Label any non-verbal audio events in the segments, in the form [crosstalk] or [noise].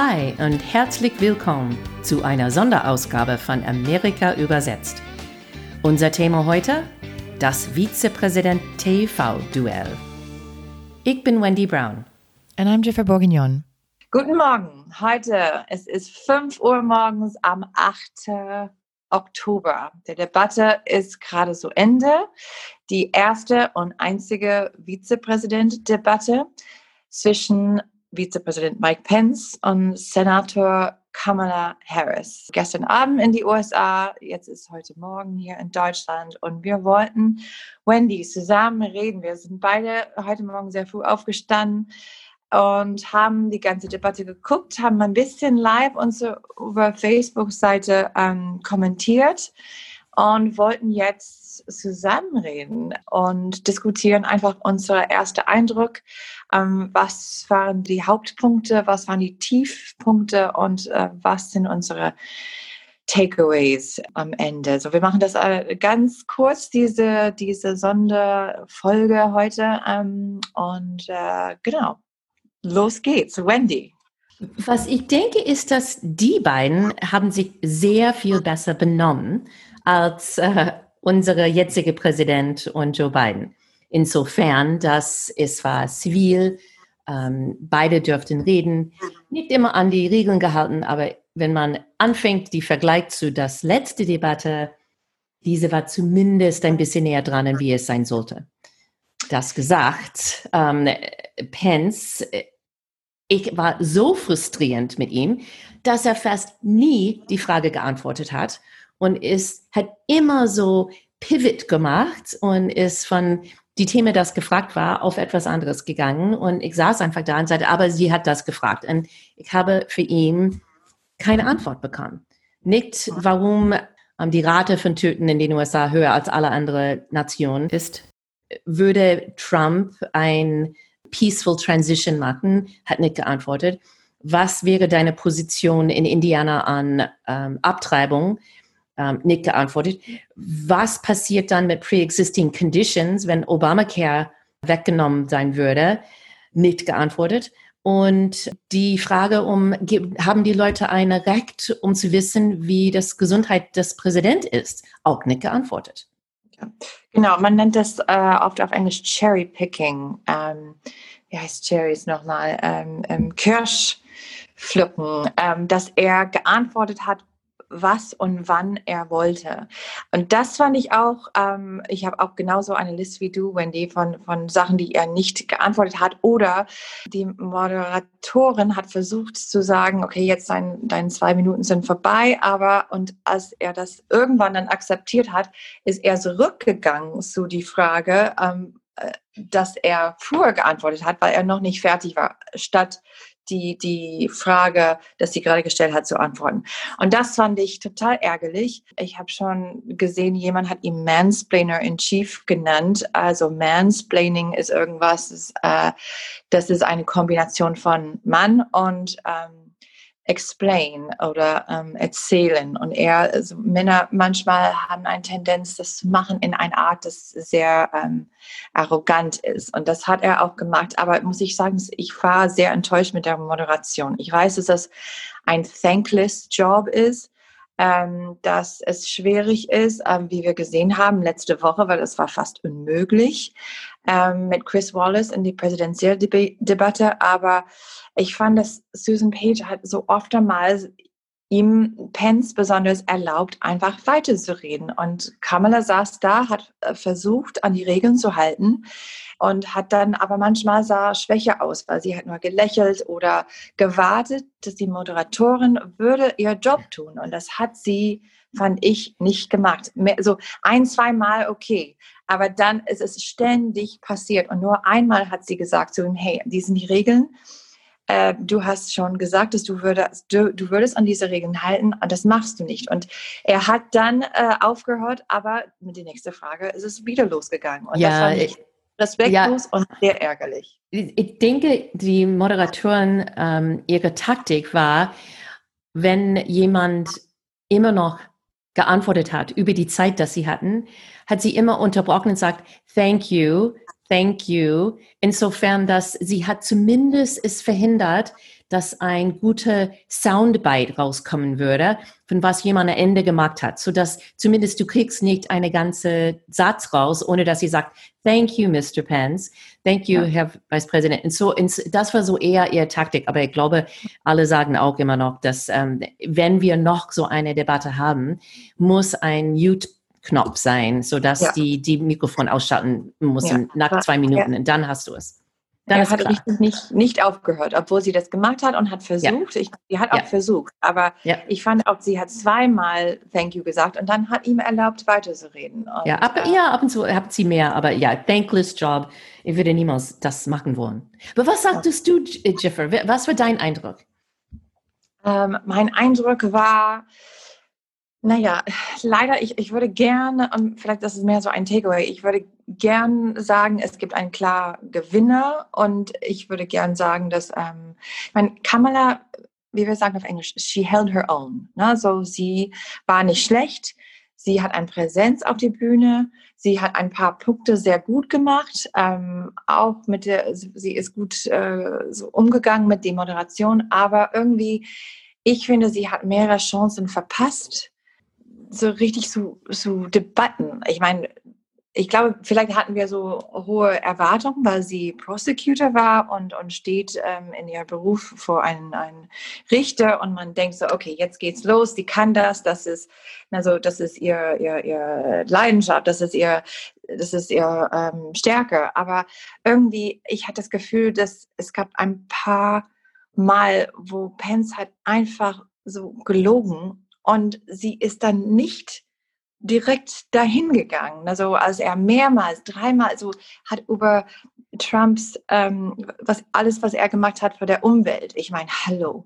Hi und herzlich willkommen zu einer Sonderausgabe von Amerika übersetzt. Unser Thema heute? Das Vizepräsident TV-Duell. Ich bin Wendy Brown. And I'm Jennifer Bourguignon. Guten Morgen. Heute, es ist 5 Uhr morgens am 8. Oktober. Die Debatte ist gerade zu Ende. Die erste und einzige Vizepräsident-Debatte zwischen Vizepräsident Mike Pence und Senator Kamala Harris. Gestern Abend in die USA, jetzt ist heute Morgen hier in Deutschland und wir wollten Wendy zusammen reden. Wir sind beide heute Morgen sehr früh aufgestanden und haben die ganze Debatte geguckt, haben ein bisschen live unsere Facebook-Seite ähm, kommentiert und wollten jetzt zusammenreden und diskutieren einfach unser erster Eindruck. Ähm, was waren die Hauptpunkte, was waren die Tiefpunkte und äh, was sind unsere Takeaways am Ende. So, wir machen das äh, ganz kurz, diese, diese Sonderfolge heute. Ähm, und äh, genau, los geht's. Wendy. Was ich denke, ist, dass die beiden haben sich sehr viel besser benommen als äh, unsere jetzige Präsident und Joe Biden. Insofern, dass es war zivil, ähm, beide dürften reden, nicht immer an die Regeln gehalten, aber wenn man anfängt, die Vergleich zu das letzte Debatte, diese war zumindest ein bisschen näher dran, wie es sein sollte. Das gesagt, ähm, Pence, ich war so frustrierend mit ihm, dass er fast nie die Frage geantwortet hat und ist, hat immer so Pivot gemacht und ist von die Themen, das gefragt war, auf etwas anderes gegangen. Und ich saß einfach da und sagte, aber sie hat das gefragt. Und ich habe für ihn keine Antwort bekommen. Nicht, warum ähm, die Rate von Töten in den USA höher als alle anderen Nationen ist. Würde Trump ein peaceful transition machen? Hat nicht geantwortet. Was wäre deine Position in Indiana an ähm, Abtreibung? Ähm, nicht geantwortet. Was passiert dann mit pre-existing conditions, wenn Obamacare weggenommen sein würde? Nicht geantwortet. Und die Frage um, haben die Leute ein Recht, um zu wissen, wie das Gesundheit des Präsidenten ist? Auch nicht geantwortet. Ja. Genau, man nennt das äh, oft auf Englisch Cherry Picking. Ähm, wie heißt Cherries nochmal? Ähm, ähm, Kirschpflücken, ähm, dass er geantwortet hat was und wann er wollte. Und das fand ich auch, ähm, ich habe auch genauso eine Liste wie du, Wendy, von, von Sachen, die er nicht geantwortet hat. Oder die Moderatorin hat versucht zu sagen, okay, jetzt dein, deine zwei Minuten sind vorbei, aber und als er das irgendwann dann akzeptiert hat, ist er zurückgegangen zu die Frage, ähm, äh, dass er früher geantwortet hat, weil er noch nicht fertig war, statt die, die Frage, dass sie gerade gestellt hat, zu antworten. Und das fand ich total ärgerlich. Ich habe schon gesehen, jemand hat ihn Mansplainer in Chief genannt. Also Mansplaining ist irgendwas, das, äh, das ist eine Kombination von Mann und ähm, explain oder ähm, erzählen. Und er, also Männer manchmal haben eine Tendenz, das zu machen in einer Art, das sehr ähm, arrogant ist. Und das hat er auch gemacht. Aber muss ich sagen, ich war sehr enttäuscht mit der Moderation. Ich weiß, dass das ein thankless Job ist ähm, dass es schwierig ist, ähm, wie wir gesehen haben letzte Woche, weil es war fast unmöglich ähm, mit Chris Wallace in die Präsidentialdebatte. Aber ich fand, dass Susan Page hat so oft einmal ihm Pence besonders erlaubt, einfach weiterzureden. Und Kamala saß da, hat äh, versucht, an die Regeln zu halten und hat dann aber manchmal sah Schwäche aus, weil sie hat nur gelächelt oder gewartet, dass die Moderatorin würde ihr Job tun. Und das hat sie, fand ich, nicht gemacht. So ein, zwei Mal okay. Aber dann ist es ständig passiert. Und nur einmal hat sie gesagt zu ihm, hey, die sind die Regeln äh, du hast schon gesagt, dass du würdest, du, du, würdest an diese Regeln halten und das machst du nicht. Und er hat dann äh, aufgehört, aber mit der nächsten Frage ist es wieder losgegangen. Und ja, das war nicht respektlos ja, und sehr ärgerlich. Ich denke, die Moderatoren, ähm, ihre Taktik war, wenn jemand immer noch geantwortet hat über die Zeit, dass sie hatten, hat sie immer unterbrochen und sagt, thank you, thank you. Insofern, dass sie hat zumindest es verhindert, dass ein guter Soundbite rauskommen würde, von was jemand am Ende gemacht hat, so dass zumindest du kriegst nicht eine ganze Satz raus, ohne dass sie sagt, thank you, Mr. Pence, thank you, ja. Herr Vicepräsident. Und so, das war so eher ihre Taktik. Aber ich glaube, alle sagen auch immer noch, dass ähm, wenn wir noch so eine Debatte haben, muss ein Mute Knopf sein, sodass ja. die, die Mikrofon ausschalten muss ja. nach zwei Minuten und dann hast du es. Dann er hat klar. richtig nicht, nicht aufgehört, obwohl sie das gemacht hat und hat versucht. Ja. Ich, sie hat auch ja. versucht, aber ja. ich fand auch, sie hat zweimal Thank you gesagt und dann hat ihm erlaubt, weiterzureden. Und, ja, ab, äh, ja, ab und zu hat sie mehr, aber ja, thankless Job. Ich würde niemals das machen wollen. Aber was sagtest du, Jiffer? Was war dein Eindruck? Ähm, mein Eindruck war, naja, leider, ich, ich würde gerne, und vielleicht das ist mehr so ein Takeaway, ich würde gern sagen, es gibt einen klar Gewinner und ich würde gern sagen, dass, ähm, ich meine, Kamala, wie wir sagen auf Englisch, she held her own. Ne? So, sie war nicht schlecht, sie hat eine Präsenz auf die Bühne, sie hat ein paar Punkte sehr gut gemacht, ähm, auch mit der, sie ist gut äh, so umgegangen mit der Moderation, aber irgendwie, ich finde, sie hat mehrere Chancen verpasst so richtig zu, zu Debatten. Ich meine, ich glaube, vielleicht hatten wir so hohe Erwartungen, weil sie Prosecutor war und, und steht ähm, in ihrem Beruf vor einem, einem Richter und man denkt so, okay, jetzt geht's los, sie kann das, das ist, also das ist ihr, ihr, ihr Leidenschaft, das ist ihr, das ist ihr ähm, Stärke. Aber irgendwie, ich hatte das Gefühl, dass es gab ein paar Mal, wo Pence hat einfach so gelogen und sie ist dann nicht direkt dahin gegangen. Also als er mehrmals, dreimal so hat über Trumps, ähm, was alles, was er gemacht hat für der Umwelt. Ich meine, hallo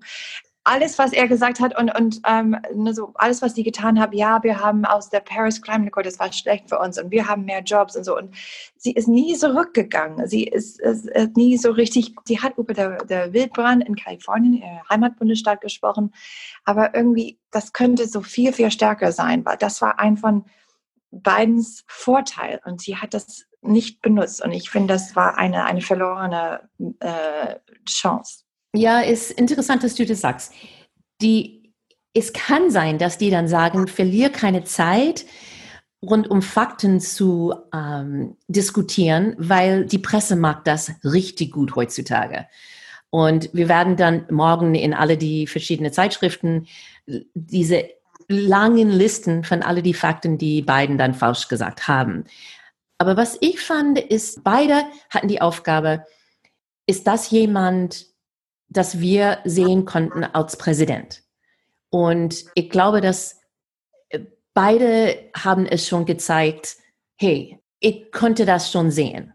alles, was er gesagt hat und, und ähm, ne, so alles, was die getan haben, ja, wir haben aus der Paris Climate Accord, das war schlecht für uns und wir haben mehr Jobs und so. Und sie ist nie zurückgegangen. Sie ist, ist, ist nie so richtig, sie hat über der, der Wildbrand in Kalifornien, ihr Heimatbundesstaat, gesprochen. Aber irgendwie, das könnte so viel, viel stärker sein, weil das war ein von Bidens Vorteil und sie hat das nicht benutzt. Und ich finde, das war eine, eine verlorene äh, Chance. Ja, ist interessant, dass du das sagst. Die, es kann sein, dass die dann sagen, verlier keine Zeit, rund um Fakten zu ähm, diskutieren, weil die Presse mag das richtig gut heutzutage. Und wir werden dann morgen in alle die verschiedenen Zeitschriften diese langen Listen von alle die Fakten, die beiden dann falsch gesagt haben. Aber was ich fand, ist, beide hatten die Aufgabe, ist das jemand, das wir sehen konnten als Präsident. Und ich glaube, dass äh, beide haben es schon gezeigt, hey, ich konnte das schon sehen.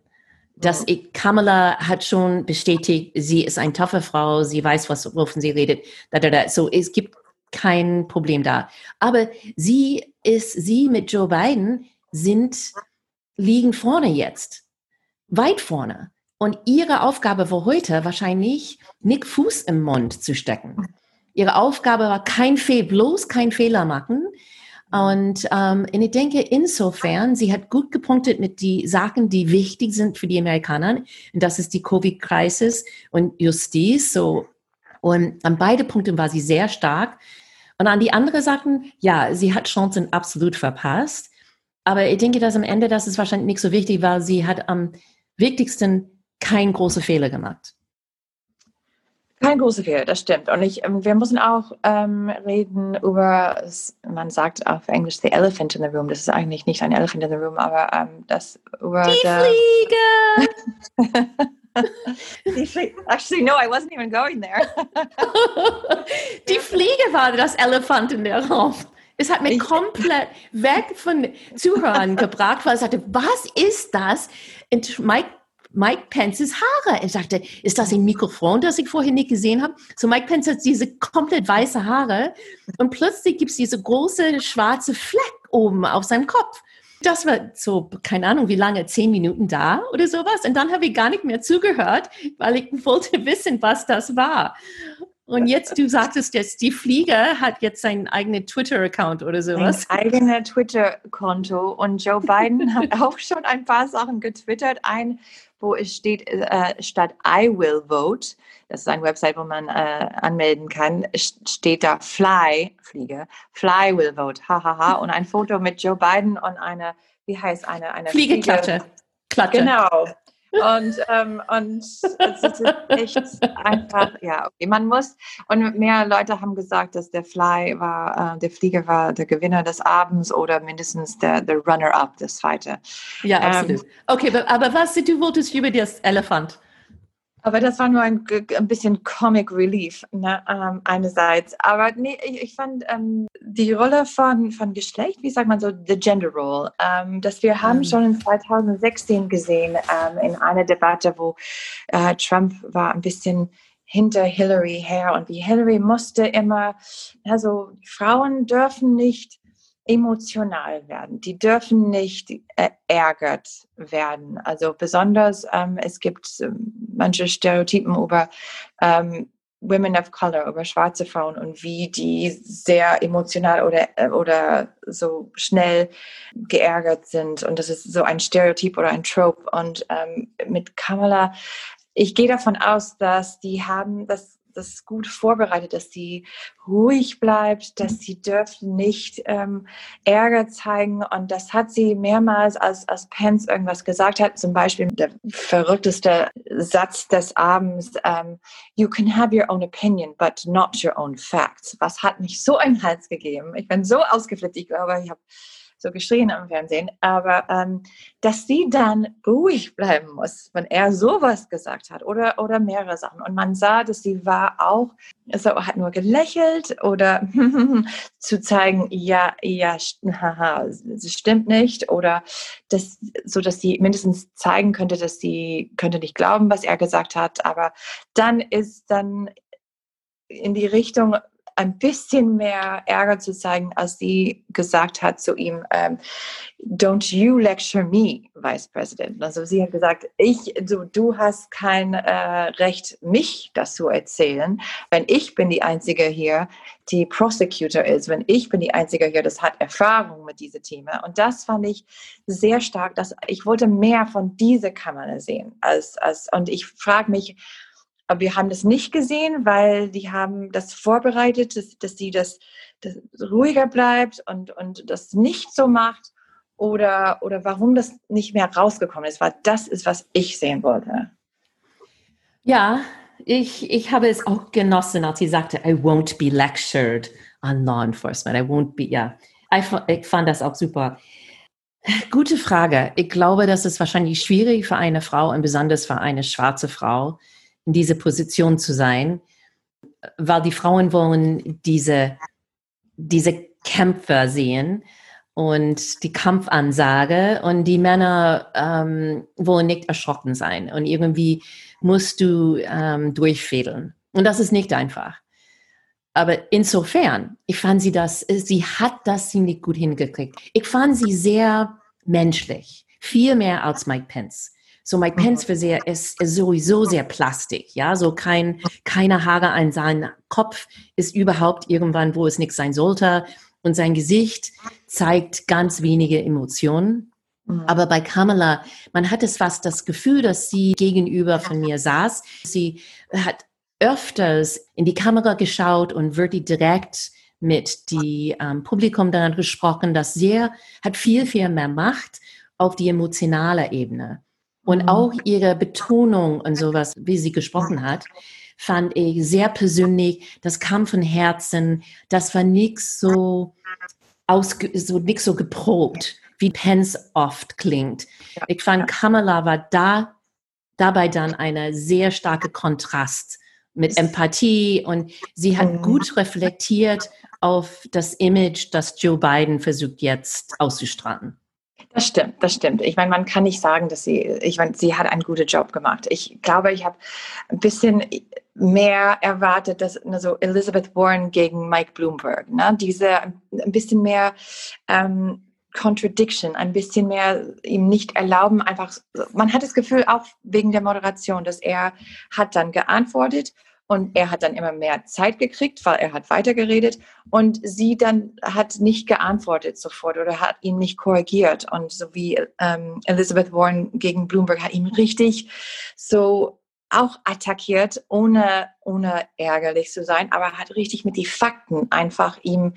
Dass ich, Kamala hat schon bestätigt, sie ist eine taffe Frau, sie weiß, was, wovon sie redet. Da, da, da. So, es gibt kein Problem da. Aber sie ist, sie mit Joe Biden sind, liegen vorne jetzt. Weit vorne. Und ihre Aufgabe war heute wahrscheinlich, Nick Fuß im Mund zu stecken. Ihre Aufgabe war kein Fehl, bloß kein Fehler machen. Und, ähm, und ich denke, insofern, sie hat gut gepunktet mit die Sachen, die wichtig sind für die Amerikaner. Und das ist die Covid-Krise und Justiz. So. Und an beide Punkten war sie sehr stark. Und an die anderen Sachen, ja, sie hat Chancen absolut verpasst. Aber ich denke, dass am Ende, das ist wahrscheinlich nicht so wichtig, weil sie hat am wichtigsten kein große Fehler gemacht. Kein großer Fehler, das stimmt. Und ich, ähm, wir müssen auch ähm, reden über, man sagt auf Englisch the elephant in the room. Das ist eigentlich nicht ein elephant in the room, aber ähm, das über die Fliege. [laughs] die Fliege. Actually, no, I wasn't even going there. [laughs] die Fliege war das Elefant in der Raum. Es hat mich komplett weg von Zuhörern gebracht, weil ich sagte, was ist das? Und Mike Mike Pences Haare. Ich dachte, ist das ein Mikrofon, das ich vorher nicht gesehen habe? So Mike Pence hat diese komplett weiße Haare und plötzlich gibt es diese große schwarze Fleck oben auf seinem Kopf. Das war so, keine Ahnung, wie lange, zehn Minuten da oder sowas. Und dann habe ich gar nicht mehr zugehört, weil ich wollte [laughs] wissen, was das war. Und jetzt, du sagtest jetzt, die Flieger hat jetzt seinen eigenen Twitter-Account oder sowas. Ein eigenes Twitter-Konto. Und Joe Biden hat [laughs] auch schon ein paar Sachen getwittert. Ein wo es steht, äh, statt I will vote, das ist eine Website, wo man äh, anmelden kann, steht da Fly, Fliege, Fly will vote, hahaha, ha, ha. und ein Foto mit Joe Biden und eine, wie heißt eine, eine Fliegeklatsche. Klatsche. Genau. Und, ähm, und es ist echt einfach, ja, okay, man muss. Und mehr Leute haben gesagt, dass der Fly war, äh, der Flieger war der Gewinner des Abends oder mindestens der, der Runner-up, das zweite. Ja, absolut. Ähm, okay, aber was du wolltest über das Elefant? Aber das war nur ein, ein bisschen Comic Relief, ne, ähm, einerseits. Aber nee, ich, ich fand ähm, die Rolle von, von Geschlecht, wie sagt man so, the Gender Role, ähm, das wir haben mhm. schon in 2016 gesehen ähm, in einer Debatte, wo äh, Trump war ein bisschen hinter Hillary her und wie Hillary musste immer, also Frauen dürfen nicht emotional werden. Die dürfen nicht äh, ärgert werden. Also besonders, ähm, es gibt ähm, manche Stereotypen über ähm, Women of Color, über schwarze Frauen und wie die sehr emotional oder, äh, oder so schnell geärgert sind. Und das ist so ein Stereotyp oder ein Trope. Und ähm, mit Kamala, ich gehe davon aus, dass die haben, das das gut vorbereitet, dass sie ruhig bleibt, dass sie dürfen nicht ähm, Ärger zeigen. Und das hat sie mehrmals, als, als Pence irgendwas gesagt hat, zum Beispiel der verrückteste Satz des Abends, ähm, you can have your own opinion, but not your own facts. Was hat mich so einen Hals gegeben? Ich bin so ausgeflippt, ich glaube, ich habe so geschrien am Fernsehen, aber ähm, dass sie dann ruhig bleiben muss, wenn er sowas gesagt hat oder, oder mehrere Sachen. Und man sah, dass sie war auch, also hat nur gelächelt oder [laughs] zu zeigen, ja, ja, haha, es stimmt nicht. Oder das, so, dass sie mindestens zeigen könnte, dass sie könnte nicht glauben, was er gesagt hat, aber dann ist dann in die Richtung ein bisschen mehr Ärger zu zeigen, als sie gesagt hat zu ihm, ähm, don't you lecture me, Vice President. Also sie hat gesagt, ich, du, du hast kein äh, Recht, mich das zu erzählen, wenn ich bin die Einzige hier, die Prosecutor ist, wenn ich bin die Einzige hier, das hat Erfahrung mit diesem Thema. Und das fand ich sehr stark, dass ich wollte mehr von dieser Kammer sehen. Als, als, und ich frage mich, aber wir haben das nicht gesehen, weil die haben das vorbereitet, dass, dass sie das, das ruhiger bleibt und, und das nicht so macht oder, oder warum das nicht mehr rausgekommen ist, weil das ist, was ich sehen wollte. Ja, ich, ich habe es auch genossen, als sie sagte, I won't be lectured on law enforcement. I won't be, ja. Ich, ich fand das auch super. Gute Frage. Ich glaube, das ist wahrscheinlich schwierig für eine Frau und besonders für eine schwarze Frau, in diese Position zu sein, weil die Frauen wollen diese, diese Kämpfer sehen und die Kampfansage und die Männer ähm, wollen nicht erschrocken sein und irgendwie musst du ähm, durchfädeln. Und das ist nicht einfach. Aber insofern, ich fand sie das, sie hat das ziemlich gut hingekriegt. Ich fand sie sehr menschlich, viel mehr als Mike Pence. So Mike Pence für sehr ist, ist sowieso sehr plastik, ja, so kein keine Haare an seinem Kopf ist überhaupt irgendwann, wo es nichts sein sollte und sein Gesicht zeigt ganz wenige Emotionen. Mhm. Aber bei Kamala, man hat es fast das Gefühl, dass sie gegenüber von mir [laughs] saß. Sie hat öfters in die Kamera geschaut und wirklich direkt mit dem ähm, Publikum dann gesprochen, das sehr, hat viel, viel mehr Macht auf die emotionale Ebene. Und mhm. auch ihre Betonung und sowas, wie sie gesprochen hat, fand ich sehr persönlich. Das kam von Herzen. Das war nichts so ausge, so nichts so geprobt, wie Pence oft klingt. Ich fand Kamala war da dabei dann eine sehr starke Kontrast mit Empathie und sie hat mhm. gut reflektiert auf das Image, das Joe Biden versucht jetzt auszustrahlen. Das stimmt, das stimmt. Ich meine, man kann nicht sagen, dass sie, ich meine, sie hat einen guten Job gemacht. Ich glaube, ich habe ein bisschen mehr erwartet, dass also Elizabeth Warren gegen Mike Bloomberg, ne? diese ein bisschen mehr ähm, Contradiction, ein bisschen mehr ihm nicht erlauben, einfach, man hat das Gefühl, auch wegen der Moderation, dass er hat dann geantwortet Und er hat dann immer mehr Zeit gekriegt, weil er hat weitergeredet. Und sie dann hat nicht geantwortet sofort oder hat ihn nicht korrigiert. Und so wie ähm, Elizabeth Warren gegen Bloomberg hat ihn richtig so auch attackiert, ohne, ohne ärgerlich zu sein, aber hat richtig mit den Fakten einfach ihm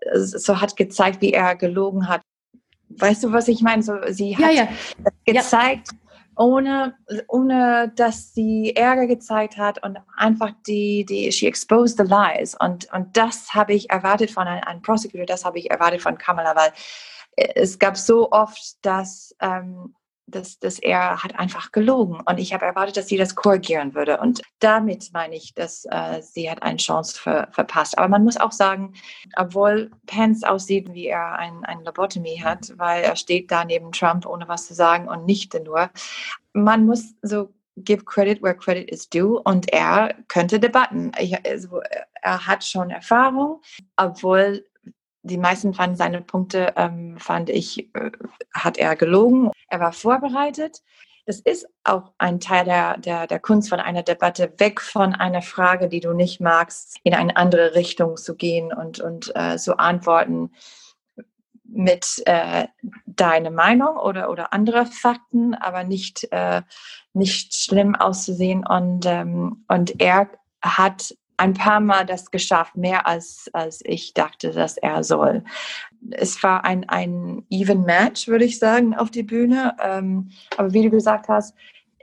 äh, so hat gezeigt, wie er gelogen hat. Weißt du, was ich meine? So, sie hat ja, ja. gezeigt, ja ohne, ohne dass sie Ärger gezeigt hat und einfach die, die, she exposed the lies. Und, und das habe ich erwartet von einem, einem Prosecutor, das habe ich erwartet von Kamala, weil es gab so oft, dass ähm, dass, dass er hat einfach gelogen. Und ich habe erwartet, dass sie das korrigieren würde. Und damit meine ich, dass äh, sie hat eine Chance ver, verpasst. Aber man muss auch sagen, obwohl Pence aussieht, wie er ein, ein Lobotomie hat, weil er steht da neben Trump, ohne was zu sagen und nicht nur, man muss so give credit where credit is due und er könnte debatten. Ich, also, er hat schon Erfahrung, obwohl die meisten fanden seine Punkte, ähm, fand ich, äh, hat er gelogen. Er war vorbereitet. Das ist auch ein Teil der, der, der Kunst von einer Debatte, weg von einer Frage, die du nicht magst, in eine andere Richtung zu gehen und, und äh, so antworten mit äh, deiner Meinung oder, oder andere Fakten, aber nicht, äh, nicht schlimm auszusehen. Und, ähm, und er hat ein paar Mal das geschafft, mehr als, als ich dachte, dass er soll. Es war ein, ein even Match, würde ich sagen, auf die Bühne. Ähm, aber wie du gesagt hast,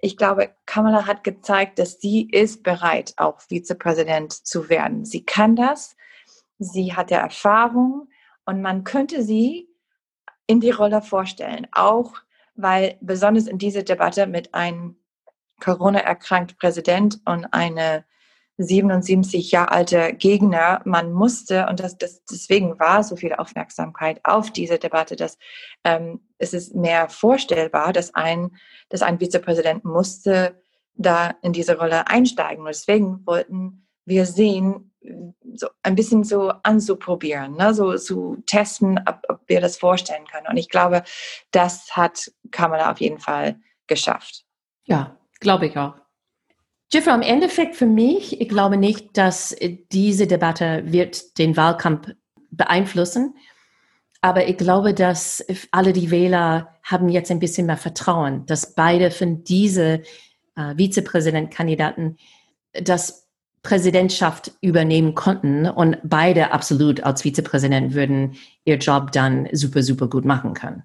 ich glaube, Kamala hat gezeigt, dass sie ist bereit, auch Vizepräsident zu werden. Sie kann das, sie hat der Erfahrung und man könnte sie in die Rolle vorstellen, auch weil besonders in dieser Debatte mit einem Corona-erkrankten Präsident und eine 77 Jahre alte Gegner. Man musste, und das, das, deswegen war so viel Aufmerksamkeit auf diese Debatte, dass ähm, es ist mehr vorstellbar, dass ein, dass ein Vizepräsident musste da in diese Rolle einsteigen. Und deswegen wollten wir sehen, so ein bisschen so anzuprobieren, ne? so zu testen, ob, ob wir das vorstellen können. Und ich glaube, das hat Kamala auf jeden Fall geschafft. Ja, glaube ich auch. Jeffrey, im Endeffekt für mich, ich glaube nicht, dass diese Debatte wird den Wahlkampf beeinflussen. Aber ich glaube, dass alle die Wähler haben jetzt ein bisschen mehr Vertrauen, dass beide von diesen äh, Vizepräsidentkandidaten das Präsidentschaft übernehmen konnten und beide absolut als Vizepräsident würden ihr Job dann super, super gut machen können.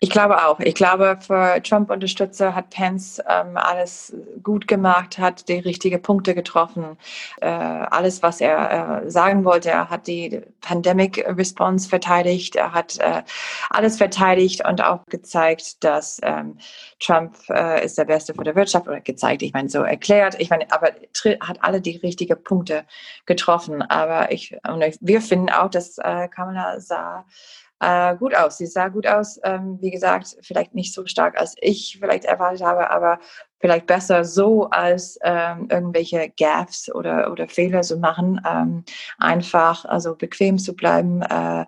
Ich glaube auch. Ich glaube, für Trump-Unterstützer hat Pence ähm, alles gut gemacht, hat die richtigen Punkte getroffen. Äh, alles, was er äh, sagen wollte, er hat die Pandemic Response verteidigt, er hat äh, alles verteidigt und auch gezeigt, dass ähm, Trump äh, ist der Beste für die Wirtschaft oder gezeigt, ich meine, so erklärt. Ich meine, aber hat alle die richtigen Punkte getroffen. Aber ich, und wir finden auch, dass äh, Kamala sah äh, gut aus. Sie sah gut aus. Ähm, wie gesagt, vielleicht nicht so stark, als ich vielleicht erwartet habe, aber vielleicht besser so, als ähm, irgendwelche Gaffs oder, oder Fehler zu machen. Ähm, einfach, also bequem zu bleiben. Äh,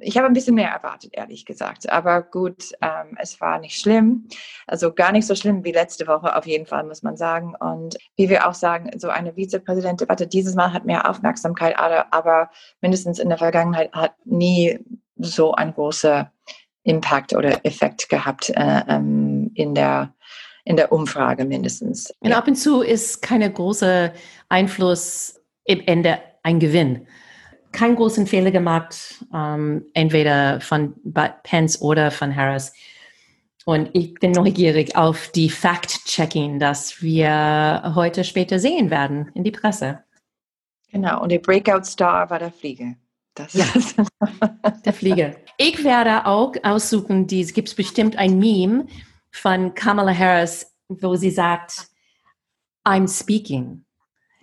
ich habe ein bisschen mehr erwartet, ehrlich gesagt. Aber gut, ähm, es war nicht schlimm. Also gar nicht so schlimm wie letzte Woche, auf jeden Fall, muss man sagen. Und wie wir auch sagen, so eine Vizepräsidentdebatte dieses Mal hat mehr Aufmerksamkeit, aber, aber mindestens in der Vergangenheit hat nie so ein großer Impact oder Effekt gehabt äh, ähm, in der in der Umfrage mindestens. Und ab und zu ist keine große Einfluss im Ende ein Gewinn. Keinen großen Fehler gemacht, ähm, entweder von Pence oder von Harris. Und ich bin neugierig auf die Fact-Checking, das wir heute später sehen werden in die Presse. Genau, und der Breakout-Star war der Flieger. Das ja, [laughs] der Flieger. Ich werde auch aussuchen, es gibt bestimmt ein Meme von Kamala Harris, wo sie sagt, I'm speaking.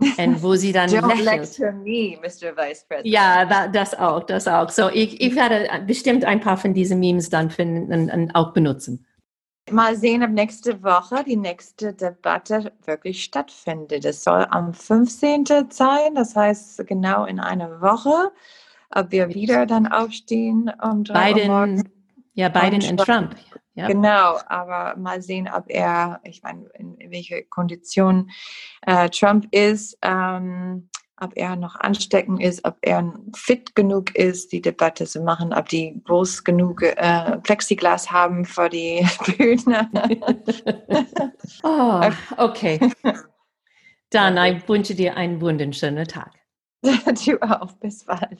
[laughs] Und wo sie dann Don't lächelt. lecture me, Mr. Vice President. Ja, das auch, das auch. So, ich, ich werde bestimmt ein paar von diesen Memes dann finden und, und auch benutzen. Mal sehen, ob nächste Woche die nächste Debatte wirklich stattfindet. Es soll am 15. sein, das heißt genau in einer Woche ob wir wieder dann aufstehen um Biden, Ja, Biden und Trump. Ja. Genau, aber mal sehen, ob er, ich meine, in, welche Kondition äh, Trump ist, ähm, ob er noch ansteckend ist, ob er fit genug ist, die Debatte zu machen, ob die groß genug äh, Plexiglas haben für die [laughs] Bühne. oh, [laughs] okay. Dann ich wünsche dir einen wunderschönen Tag. [laughs] du auch. Bis bald.